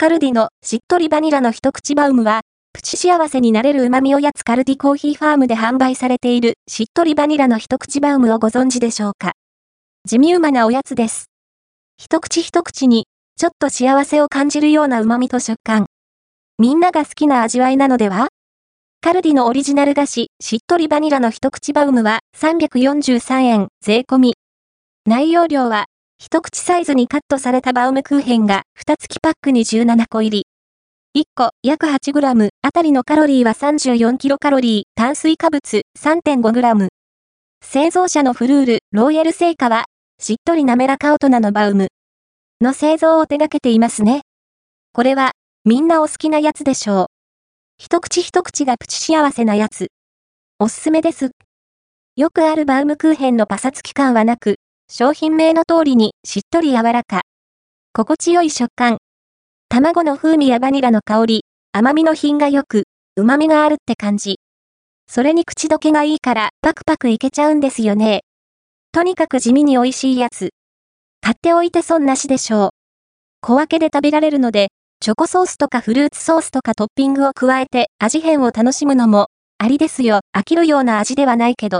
カルディのしっとりバニラの一口バウムは、プチ幸せになれる旨味おやつカルディコーヒーファームで販売されているしっとりバニラの一口バウムをご存知でしょうか？地味うまなおやつです。一口一口に、ちょっと幸せを感じるような旨味と食感。みんなが好きな味わいなのでは？カルディのオリジナル菓子、しっとりバニラの一口バウムは343円税込み。内容量は、一口サイズにカットされたバウムクーヘンが2月パックに17個入り。1個約 8g あたりのカロリーは 34kcal、炭水化物 3.5g。製造者のフルール、ローヤル製菓は、しっとり滑らか大人のバウムの製造を手掛けていますね。これは、みんなお好きなやつでしょう。一口一口がプチ幸せなやつ。おすすめです。よくあるバウムクーヘンのパサつき感はなく、商品名の通りにしっとり柔らか。心地よい食感。卵の風味やバニラの香り、甘みの品が良く、旨味があるって感じ。それに口どけがいいからパクパクいけちゃうんですよね。とにかく地味に美味しいやつ。買っておいて損なしでしょう。小分けで食べられるので、チョコソースとかフルーツソースとかトッピングを加えて味変を楽しむのも、ありですよ。飽きるような味ではないけど。